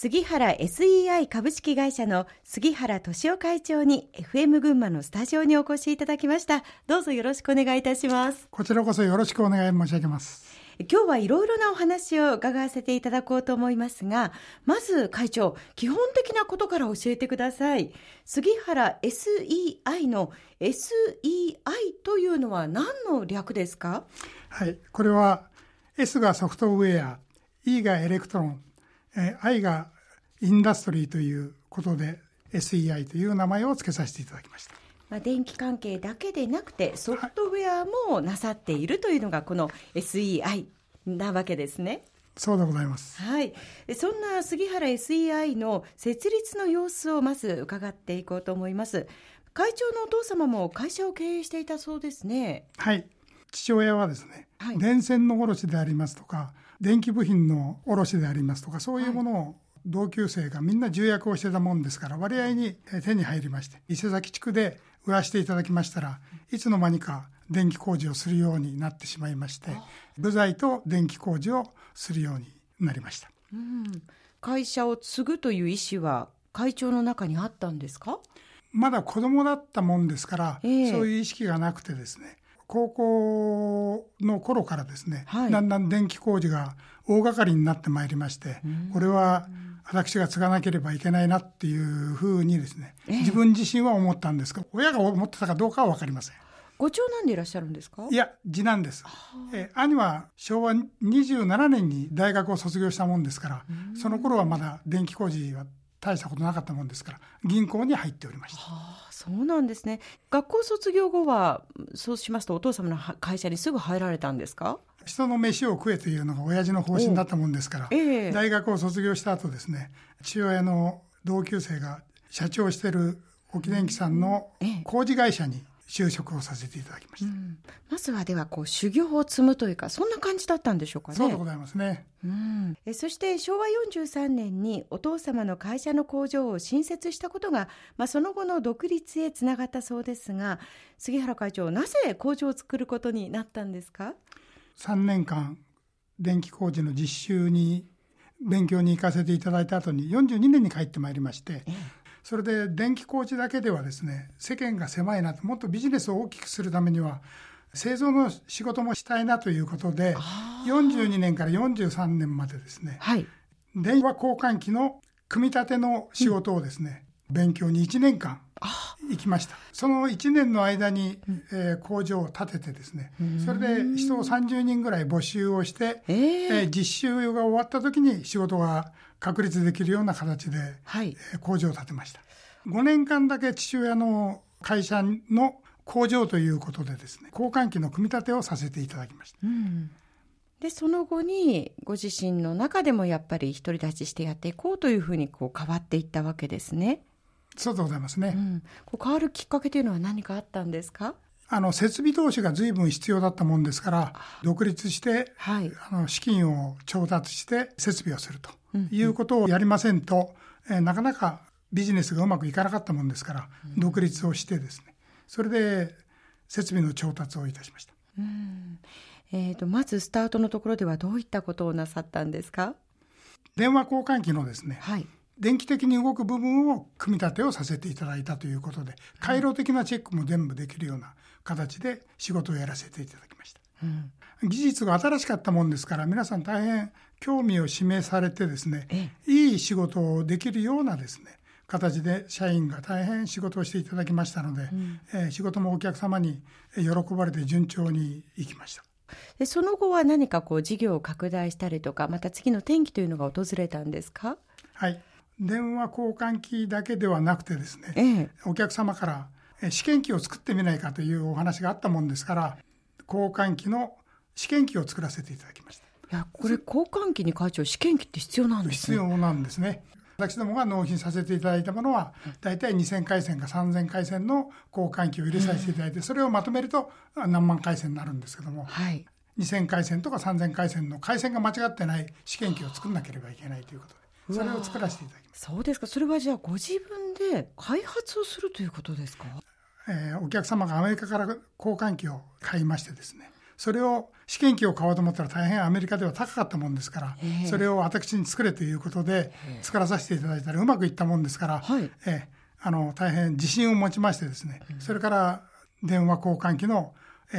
杉原 SEI 株式会社の杉原敏夫会長に FM 群馬のスタジオにお越しいただきました。どうぞよろしくお願いいたします。こちらこそよろしくお願い申し上げます。今日はいろいろなお話を伺わせていただこうと思いますがまず会長基本的なことから教えてください。杉原 SEI の SEI というのは何の略ですか？はいこれは S がソフトウェア E がエレクトロンえ I がインダストリーということで SEI という名前を付けさせていただきました。まあ、電気関係だけでなくてソフトウェアもなさっているというのがこの SEI なわけですね。そうでございます。はい。そんな杉原 SEI の設立の様子をまず伺っていこうと思います。会長のお父様も会社を経営していたそうですね。はい。父親はですね、はい、電線の卸でありますとか、電気部品の卸でありますとかそういうものを同級生がみんな重役をしてたもんですから割合に手に入りまして伊勢崎地区で売らせていただきましたらいつの間にか電気工事をするようになってしまいまして部材と電気工事をするようになりました、うん、会社を継ぐという意思は会長の中にあったんですか？まだ子供だったもんですから、えー、そういう意識がなくてですね高校の頃からですね、はい、だんだん電気工事が大掛かりになってまいりまして、これは私が継がなければいけないなっていうふうにですね、自分自身は思ったんですが、親が思ってたかどうかは分かりません。ご長男でいらっしゃるんですか？いや、次男です。え兄は昭和27年に大学を卒業したもんですから、その頃はまだ電気工事は大したことなかったもんですから銀行に入っておりました、はあ、そうなんですね。学校卒業後はそうしますとお父様の会社にすぐ入られたんですか？人の飯を食えというのが親父の方針だったもんですから、えー、大学を卒業した後ですね父親の同級生が社長してる沖電機さんの工事会社に就職をさせていただきました、うん、まずはではこう修行を積むというかそんな感じだったんでしょうかね。そうでございますね、うん、えそして昭和43年にお父様の会社の工場を新設したことが、まあ、その後の独立へつながったそうですが杉原会長なぜ工場を作ることになったんですか？3年間電気工事の実習に勉強に行かせていただいた後に42年に帰ってまいりまして、ええそれで電気工事だけではですね世間が狭いなともっとビジネスを大きくするためには製造の仕事もしたいなということで42年から43年までですね、はい、電話交換機の組み立ての仕事をですね、うん、勉強に1年間行きました。その1年の間に、えー、工場を建ててですねそれで人を30人ぐらい募集をして、えー、えー、実習が終わった時に仕事が確立できるような形で、はい、えー、工場を建てました。5年間だけ父親の会社の工場ということでですね交換機の組み立てをさせていただきました、うん。でその後にご自身の中でもやっぱり独り立ちしてやっていこうというふうにこう変わっていったわけですね。そうでございますね、うん、こう変わるきっかけというのは何かあったんですか？あの設備投資が随分必要だったもんですから独立して、はい、あの資金を調達して設備をするということをやりませんと、うん、えなかなかビジネスがうまくいかなかったもんですから、うん、独立をしてですね。それで設備の調達をいたしました。うん。えーと、とまずスタートのところではどういったことをなさったんですか？電話交換機のですね、はい、電気的に動く部分を組み立てをさせていただいたということで回路的なチェックも全部できるような形で仕事をやらせていただきました、うん、技術が新しかったもんですから皆さん大変興味を示されてですねいい仕事をできるようなですね形で社員が大変仕事をしていただきましたので、うん、えー、仕事もお客様に喜ばれて順調にいきました。でその後は何かこう事業を拡大したりとかまた次の転機というのが訪れたんですか？はい電話交換機だけではなくてですね、ええ、お客様から試験機を作ってみないかというお話があったもんですから交換機の試験機を作らせていただきました。いやこれ交換機に会長試験機って必要なんですね。必要なんですね。私どもが納品させていただいたものは大体2000回線か3000回線の交換機を入れさせていただいて、それをまとめると何万回線になるんですけども、はい、2000回線とか3000回線の回線が間違ってない試験機を作らなければいけないということでそれを作らせていただきますそうですか。それはじゃあご自分で開発をするということですか、えー、お客様がアメリカから交換機を買いましてですねそれを試験機を買おうと思ったら大変アメリカでは高かったもんですから、それを私に作れということで作らさせていただいたらうまくいったもんですから、はい。えあの大変自信を持ちましてですね、それから電話交換機の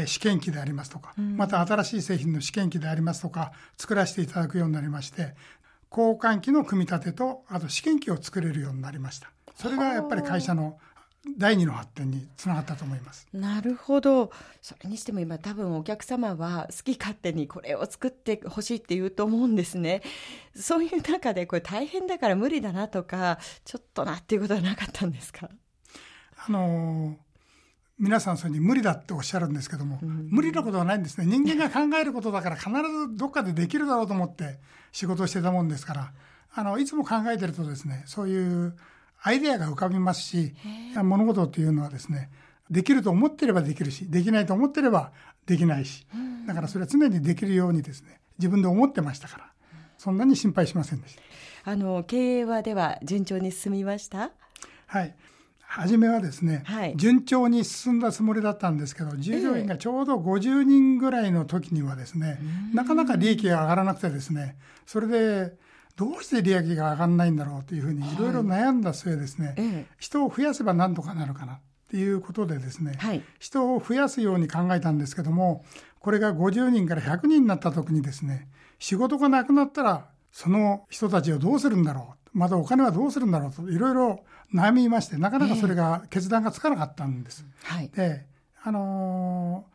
試験機でありますとか、また新しい製品の試験機でありますとか作らせていただくようになりまして交換機の組み立てとあと試験機を作れるようになりました。それがやっぱり会社の第二の発展につながったと思います。なるほど。それにしても今多分お客様は好き勝手にこれを作ってほしいって言うと思うんですね。そういう中でこれ大変だから無理だなとかちょっとなっていうことはなかったんですか？あの皆さんそれに無理だっておっしゃるんですけども、うん、無理なことはないんですね。人間が考えることだから必ずどっかでできるだろうと思って仕事をしてたもんですからあのいつも考えてるとですねそういうアイデアが浮かびますし物事っていうのはですねできると思ってればできるしできないと思ってればできないしだからそれは常にできるようにですね自分で思ってましたからそんなに心配しませんでした。あの経営はでは順調に進みました？はい初めはですね、はい、順調に進んだつもりだったんですけど従業員がちょうど50人ぐらいの時にはですね、えー、なかなか利益が上がらなくてですねそれでどうして利益が上がらないんだろうというふうにい。ろいろ悩んだ末ですね、はい、人を増やせば何とかなるかなっていうことでですね、はい、人を増やすように考えたんですけどもこれが50人から100人になった時にですね仕事がなくなったらその人たちをどうするんだろう。またお金はどうするんだろうといろいろ悩みましてなかなかそれが決断がつかなかったんです。えーはい、であの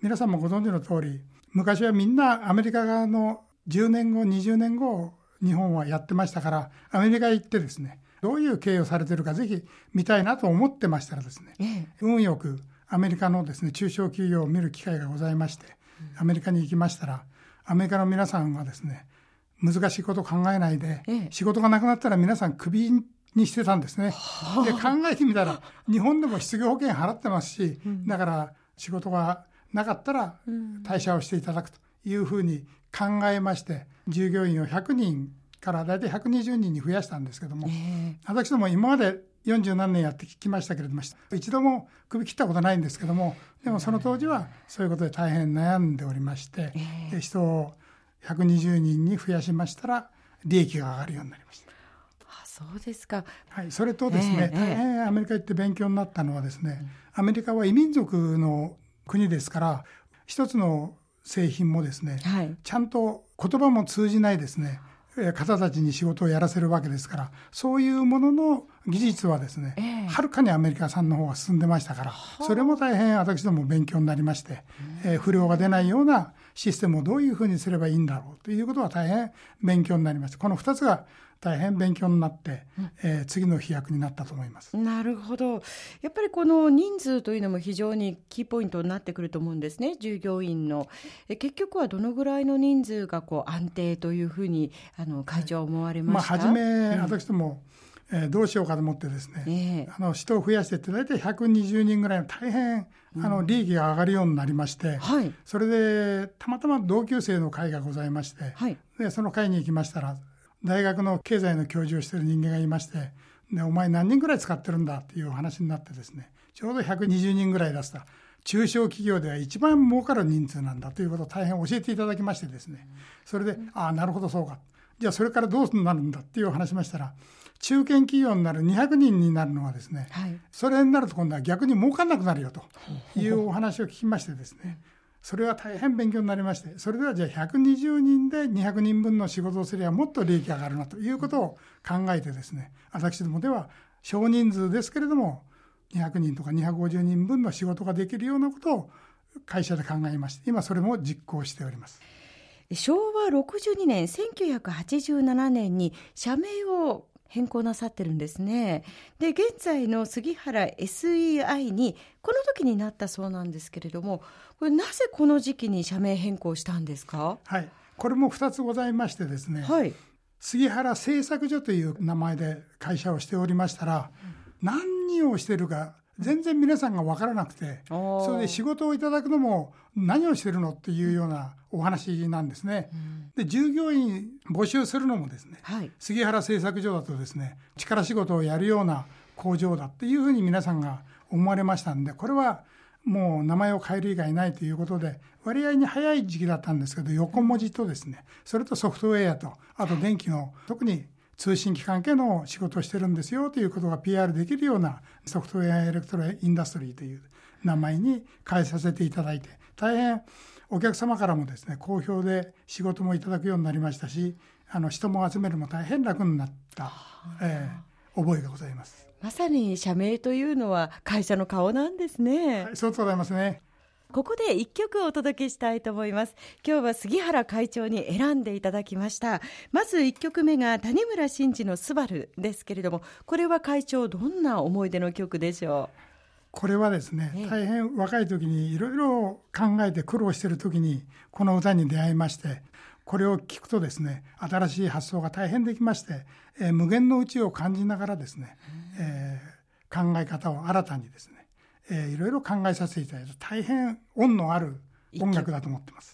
ー、皆さんもご存知の通り昔はみんなアメリカ側の10年後20年後日本はやってましたからアメリカへ行ってですねどういう経営をされてるかぜひ見たいなと思ってましたらですね、ええ、運よくアメリカのですね中小企業を見る機会がございましてアメリカに行きましたらアメリカの皆さんはですね難しいことを考えないで、ええ、仕事がなくなったら皆さんクビにしてたんですね。で考えてみたら日本でも失業保険払ってますし、うん、だから仕事がなかったら退社をしていただくというふうに考えまして従業員を100人から大体120人に増やしたんですけども、えー、私ども今まで40何年やってきましたけれども一度も首切ったことないんですけどもでもその当時はそういうことで大変悩んでおりまして、えー、人を120人に増やしましたら利益が上がるようになりました。あそうですか、はい、それとですね、えー、大変アメリカ行って勉強になったのはですね、アメリカは異民族の国ですから一つの製品もですね、はい、ちゃんと言葉も通じないですね方たちに仕事をやらせるわけですからそういうものの技術はですね、えー、はるかにアメリカさんの方が進んでましたからそれも大変私ども勉強になりまして、えー、不良が出ないようなシステムをどういうふうにすればいいんだろうということは大変勉強になりました。この2つが大変勉強になって、うん、えー、次の飛躍になったと思います。なるほど。やっぱりこの人数というのも非常にキーポイントになってくると思うんですね。従業員の。え結局はどのぐらいの人数がこう安定というふうにあの会長は思われました、はい、まあ、初め、私ども、えー、どうしようかと思ってですね、えー、あの人を増やしてって大体120人ぐらいの大変あの利益が上がるようになりまして、はい、それでたまたま同級生の会がございまして、はい、でその会に行きましたら大学の経済の教授をしている人間がいましてでお前何人ぐらい使ってるんだっていう話になってですねちょうど120人ぐらい出した中小企業では一番儲かる人数なんだということを大変教えていただきましてですね。それで、ああなるほどそうか。じゃあそれからどうなるんだっていう話しましたら中堅企業になる200人になるのはですね、はい、それになると今度は逆に儲かんなくなるよというお話を聞きましてですねそれは大変勉強になりましてそれではじゃあ120人で200人分の仕事をすればもっと利益が上がるなということを考えてですね私どもでは少人数ですけれども200人とか250人分の仕事ができるようなことを会社で考えまして今それも実行しております。昭和62年1987年に社名を変更なさってるんですね。で、現在の杉原 SEI にこの時になったそうなんですけれども、これなぜこの時期に社名変更したんですか？はい。これも2つございましてですね。はい。杉原製作所という名前で会社をしておりましたら、何をしてるか全然皆さんが分からなくて、それで仕事をいただくのも何をしてるのっていうようなお話なんですね。で従業員募集するのもですね、はい、杉原製作所だとですね力仕事をやるような工場だっていうふうに皆さんが思われましたんでこれはもう名前を変える以外ないということで割合に早い時期だったんですけど横文字とですねそれとソフトウェアとあと電気の特に通信機関系の仕事をしてるんですよということが PR できるようなソフトウェアエレクトロインダストリーという名前に変えさせていただいて大変お客様からもですね好評で仕事もいただくようになりましたしあの人も集めるも大変楽になった、えー、覚えがございます。まさに社名というのは会社の顔なんですね。はい、そうでございますね。ここで一曲お届けしたいと思います。今日は杉原会長に選んでいただきました。まず一曲目が谷村新司のスバルですけれども、これは会長どんな思い出の曲でしょう？これはですね、大変若い時にいろいろ考えて苦労している時にこの歌に出会いまして、これを聞くとですね、新しい発想が大変できまして、えー、無限のうちを感じながらですね、えー、考え方を新たにですね、えー、いろいろ考えさせていただいて大変恩のある音楽だと思ってます。